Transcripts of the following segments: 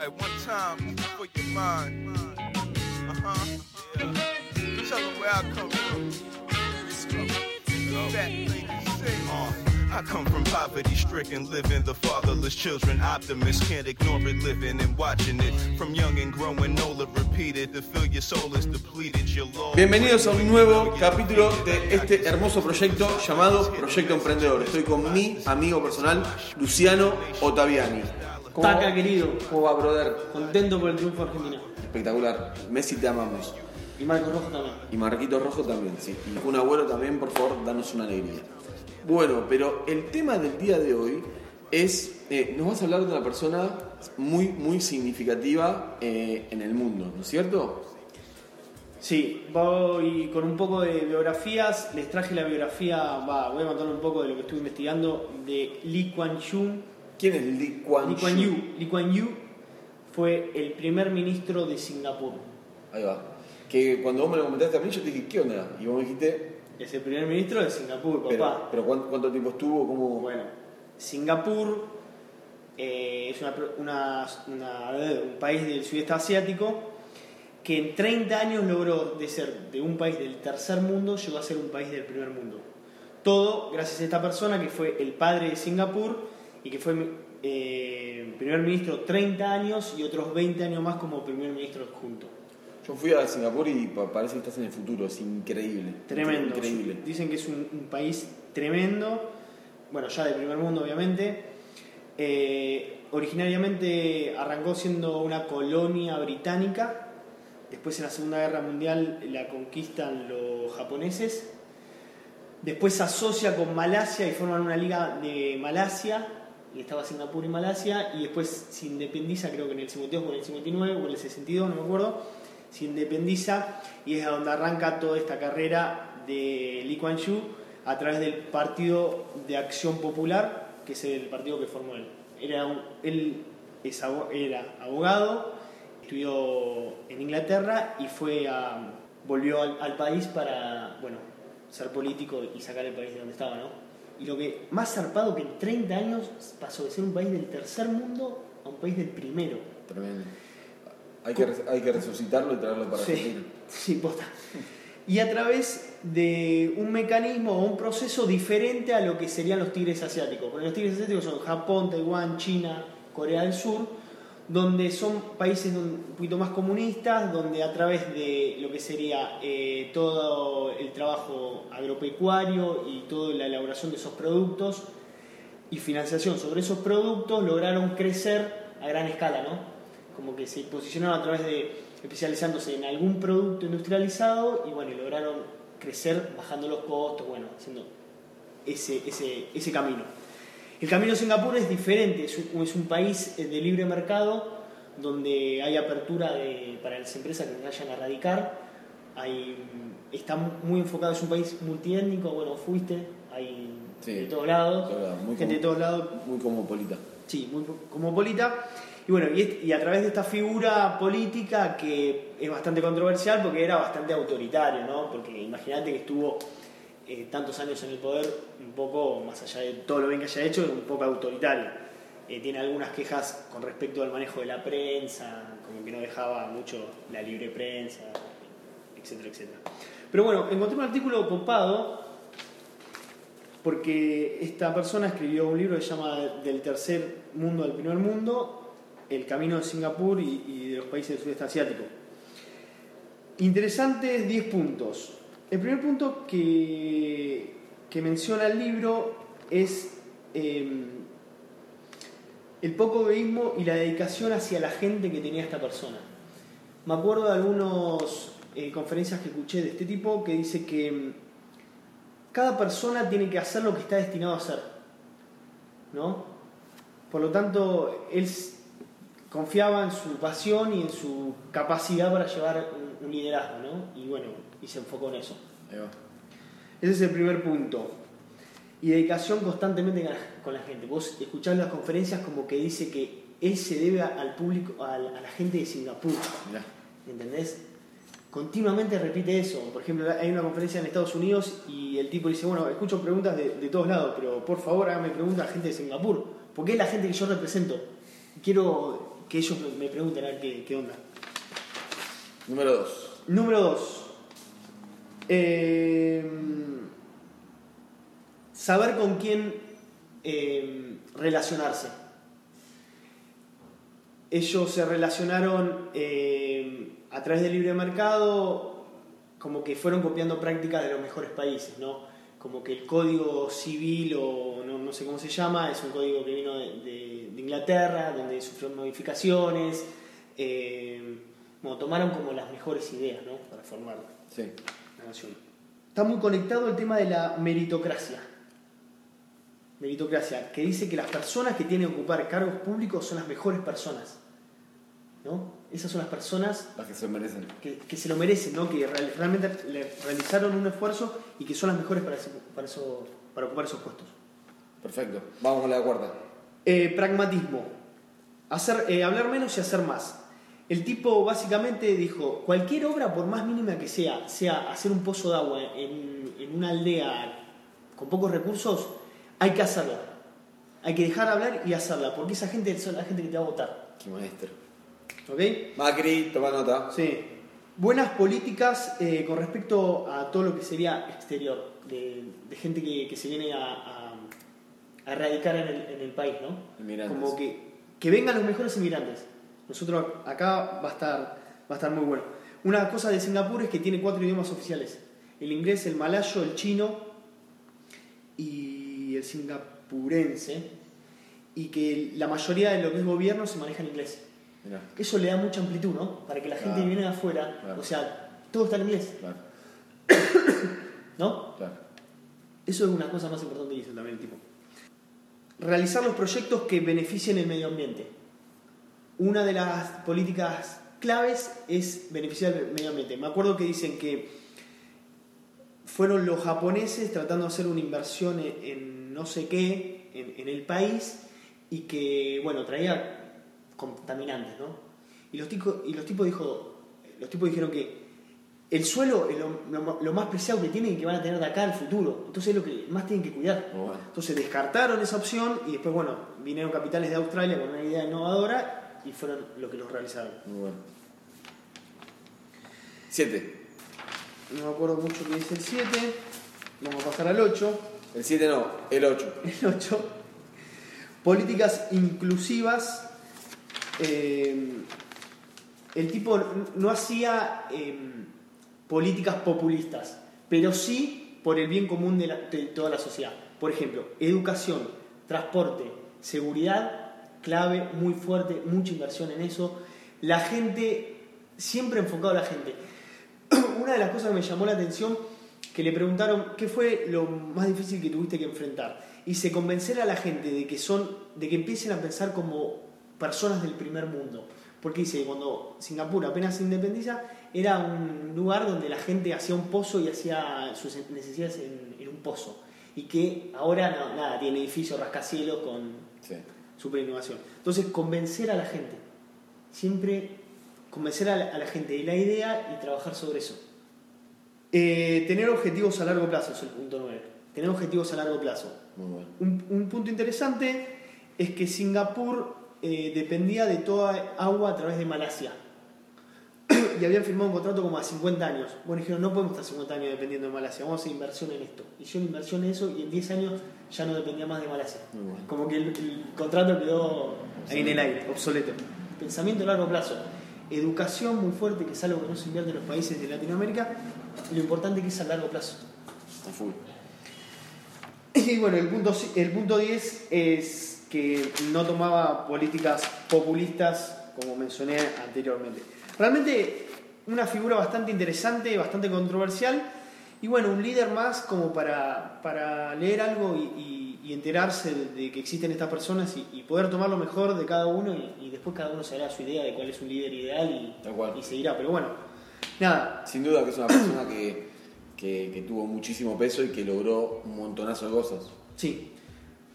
At one time, for your mind. Uh huh. Yeah. Tell them where I come from. Fat lady sing. Uh, I come from poverty stricken living, the fatherless children, optimists can't ignore it living and watching it from young and growing. Nola repeated to feel your soul is depleted. Your Lord. Bienvenidos a un nuevo capítulo de este hermoso proyecto llamado Proyecto Emprendedor. Estoy con mi amigo personal, Luciano Ottaviani. ¿Cómo Taca, querido. ¿Cómo va, brother? Contento por el triunfo argentino. Espectacular. Messi te amamos. Y Marcos Rojo también. Y Marquito Rojo también, sí. Y Kun Agüero también, por favor, danos una alegría. Bueno, pero el tema del día de hoy es, eh, nos vas a hablar de una persona muy, muy significativa eh, en el mundo, ¿no es cierto? Sí, voy con un poco de biografías. Les traje la biografía, va, voy a contar un poco de lo que estuve investigando de Lee Kuan Yew. ¿Quién es Lee Kuan Lee Kuan? Yew. Lee Kuan Yew fue el primer ministro de Singapur. Ahí va. Que cuando vos me lo comentaste a mí, yo te dije, ¿qué onda? Y vos me dijiste, Es el primer ministro de Singapur, papá. pero, pero ¿cuánto, cuánto tiempo estuvo? ¿Cómo? Bueno, Singapur eh, es una, una- una- un país del sudeste asiático que en 30 años logró de ser de un país del tercer mundo, llegó a ser un país del primer mundo. Todo gracias a esta persona que fue el padre de Singapur y que fue eh, primer ministro 30 años y otros 20 años más como primer ministro adjunto. Yo fui a Singapur y pa- parece que estás en el futuro, es increíble. Tremendo. Increíble. Dicen que es un, un país tremendo. Bueno, ya de primer mundo, obviamente. Eh, originariamente arrancó siendo una colonia británica. Después, en la Segunda Guerra Mundial, la conquistan los japoneses. Después se asocia con Malasia y forman una liga de Malasia. Y estaba Singapur y Malasia. Y después se independiza, creo que en el 52 o en el 59 o en el 62, no me acuerdo. Se independiza y es a donde arranca toda esta carrera de Lee Kuan Yew a través del Partido de Acción Popular, que es el partido que formó él. Era él es era abogado, estudió en Inglaterra y fue a, volvió al, al país para bueno, ser político y sacar el país de donde estaba. ¿no? Y lo que más zarpado que en 30 años pasó de ser un país del tercer mundo a un país del primero. Tremendo. Hay que, hay que resucitarlo y traerlo para Sí, sí, posta. Y a través de un mecanismo o un proceso diferente a lo que serían los tigres asiáticos. Porque los tigres asiáticos son Japón, Taiwán, China, Corea del Sur, donde son países un poquito más comunistas, donde a través de lo que sería eh, todo el trabajo agropecuario y toda la elaboración de esos productos y financiación sobre esos productos lograron crecer a gran escala, ¿no? Como que se posicionaron a través de especializándose en algún producto industrializado y bueno, lograron crecer bajando los costos, bueno, haciendo ese, ese, ese camino. El camino de Singapur es diferente, es un, es un país eh, de libre mercado donde hay apertura de- para las empresas que vayan a radicar, hay, está muy enfocado, es un país multiétnico, bueno, fuiste, hay Sí, de todos lados, gente de todos lados, Muy cosmopolita. Sí, muy cosmopolita. Y bueno, y, est- y a través de esta figura política que es bastante controversial porque era bastante autoritario, ¿no? Porque imagínate que estuvo eh, tantos años en el poder, un poco, más allá de todo lo bien que haya hecho, un poco autoritario. Eh, tiene algunas quejas con respecto al manejo de la prensa, como que no dejaba mucho la libre prensa, etcétera, etcétera. Pero bueno, encontré un artículo copado porque esta persona escribió un libro que se llama Del tercer mundo al primer mundo, El camino de Singapur y, de los países del sudeste asiático. Interesantes 10 puntos. El primer punto que, que menciona el libro es eh, el poco egoísmo y la dedicación hacia la gente que tenía esta persona. Me acuerdo de algunas conferencias que escuché de este tipo que dice que mm, cada persona tiene que hacer lo que está destinado a hacer. ¿No? Por lo tanto, él confiaba en su pasión y en su capacidad para llevar un, un liderazgo, ¿no? Y bueno, y se enfocó en eso. Ahí va. Ese es el primer punto. Y dedicación constantemente con la, la gente. Vos escuchás las conferencias como que dice que él se debe al público, a la, a la gente de Singapur. Mirá. ¿Entendés? Continuamente repite eso. Por ejemplo, hay una conferencia en Estados Unidos y el tipo dice, bueno, escucho preguntas de, de todos lados, pero por favor hágame preguntas a gente de Singapur, porque es la gente que yo represento. Quiero que ellos me, pregunten a ver qué, qué onda. Número 2. Número 2. saber con quién eh, relacionarse. Ellos se relacionaron eh, a través del libre mercado, como que fueron copiando prácticas de los mejores países, ¿no? Como que el código civil, o no, no sé cómo se llama, es un código que vino de, de- de Inglaterra, donde sufrió modificaciones. eh, bueno, tomaron como las mejores ideas, ¿no? Para formar Sí. la nación. Está muy conectado el tema de la meritocracia. Meritocracia, que dice que las personas que tienen que ocupar cargos públicos son las mejores personas. ¿No? Esas son las personas Las que se merecen. que, que se lo merecen, ¿no? que real- realmente le- realizaron un esfuerzo y que son las mejores para, ese- para, eso, para ocupar esos puestos. Perfecto. Vamos con la cuarta. Eh, pragmatismo. Hacer, eh, hablar menos y hacer más. El tipo básicamente dijo, cualquier obra, por más mínima que sea, sea hacer un pozo de agua en, en una aldea con pocos recursos, hay que hacerla. Hay que dejar de hablar y hacerla, porque esa gente es la gente que te va a votar. Qué maestro. ¿Ok? Macri, toma nota. Sí. Buenas políticas eh, con respecto a todo lo que sería exterior, de, de gente que, que se viene a, a- a radicar en el, en el país, ¿no? Inmigrantes. Como que, que vengan los mejores inmigrantes. Nosotros acá va a estar, va a estar muy bueno. Una cosa de Singapur es que tiene cuatro idiomas oficiales. El inglés, el malayo, el chino y el singapurense. Y que la mayoría de lo que es gobierno se maneja en inglés. Eso le da mucha amplitud, ¿no? Para que la gente Claro. viene de afuera, Claro. o sea, todo está en inglés, Claro, ¿no? claro. Eso es una cosa más importante que dice también el tipo. Realizar los proyectos que beneficien el medio ambiente. Una de las políticas claves es beneficiar el medio ambiente. Me acuerdo que dicen que fueron los japoneses tratando de hacer una inversión en, en no sé qué, en, en el país, y que, bueno, traía contaminantes, ¿no? Y los, ticos, y los tipos dijo, los tipos dijeron que el suelo es lo, lo- lo más preciado que tienen y que van a tener de acá al futuro. Entonces es lo que más tienen que cuidar. Bueno. Entonces descartaron esa opción y después, bueno, vinieron capitales de Australia con una idea innovadora y fueron lo que los realizaron. Muy bueno. Siete. No me acuerdo mucho que dice el 7. Vamos a pasar al 8. El 7 no, el 8. El 8. Políticas inclusivas. Eh, el tipo no hacía eh, políticas populistas, pero sí por el bien común de, la- de toda la sociedad. Por ejemplo, educación, transporte, seguridad, clave, muy fuerte, mucha inversión en eso. La gente, siempre enfocado a la gente. Una de las cosas que me llamó la atención, que le preguntaron qué fue lo más difícil que tuviste que enfrentar. Y se convencer a la gente de que son, de que empiecen a pensar como personas del primer mundo. Porque dice, cuando Singapur apenas se independiza, era un lugar donde la gente hacía un pozo y hacía sus necesidades en, en un pozo. Y que ahora no, nada, tiene edificios rascacielos con Sí. super innovación. Entonces, convencer a la gente. Siempre convencer a la, a la gente de la idea y trabajar sobre eso. Eh, tener objetivos a largo plazo es el punto 9. Tener objetivos a largo plazo. Muy bueno. Un, un punto interesante es que Singapur eh, dependía de toda agua a través de Malasia. y habían firmado un contrato como a 50 años. Bueno, dijeron, no podemos estar 50 años dependiendo de Malasia, vamos a hacer inversión en esto. Hicieron inversión en eso y en 10 años ya no dependía más de Malasia. Bueno. Como que el, el contrato quedó ahí en el aire, obsoleto. Pensamiento a largo plazo. Educación muy fuerte, que es algo que no se invierte en los países de Latinoamérica. Lo importante que es a largo plazo. A full. Y bueno, el punto, el punto 10 es que no tomaba políticas populistas, como mencioné anteriormente. Realmente una figura bastante interesante, bastante controversial, y bueno, un líder más como para, para leer algo y, y- y enterarse de, que existen estas personas y, y poder tomar lo mejor de cada uno y, después cada uno se hará su idea de cuál es un líder ideal y seguirá. Pero bueno, nada, Sin duda que es una persona que, que, que tuvo muchísimo peso y que logró un montonazo de cosas. Sí,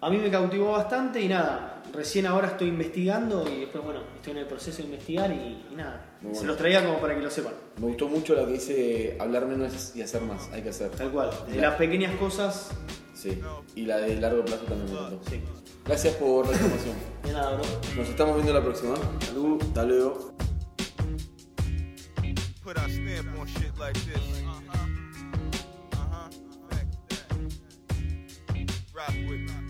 a mí me cautivó bastante y nada, recién ahora estoy investigando y después, bueno, estoy en el proceso de investigar y, nada. Se los traía como para que lo sepan. Me gustó mucho lo que dice hablar menos y hacer más, hay que hacer. Tal cual, de las pequeñas cosas. Sí, y la de largo plazo también me gustó. Sí. Gracias por la información. De nada, bro. Nos estamos viendo la próxima. ¿eh? Salud, hasta luego. rock.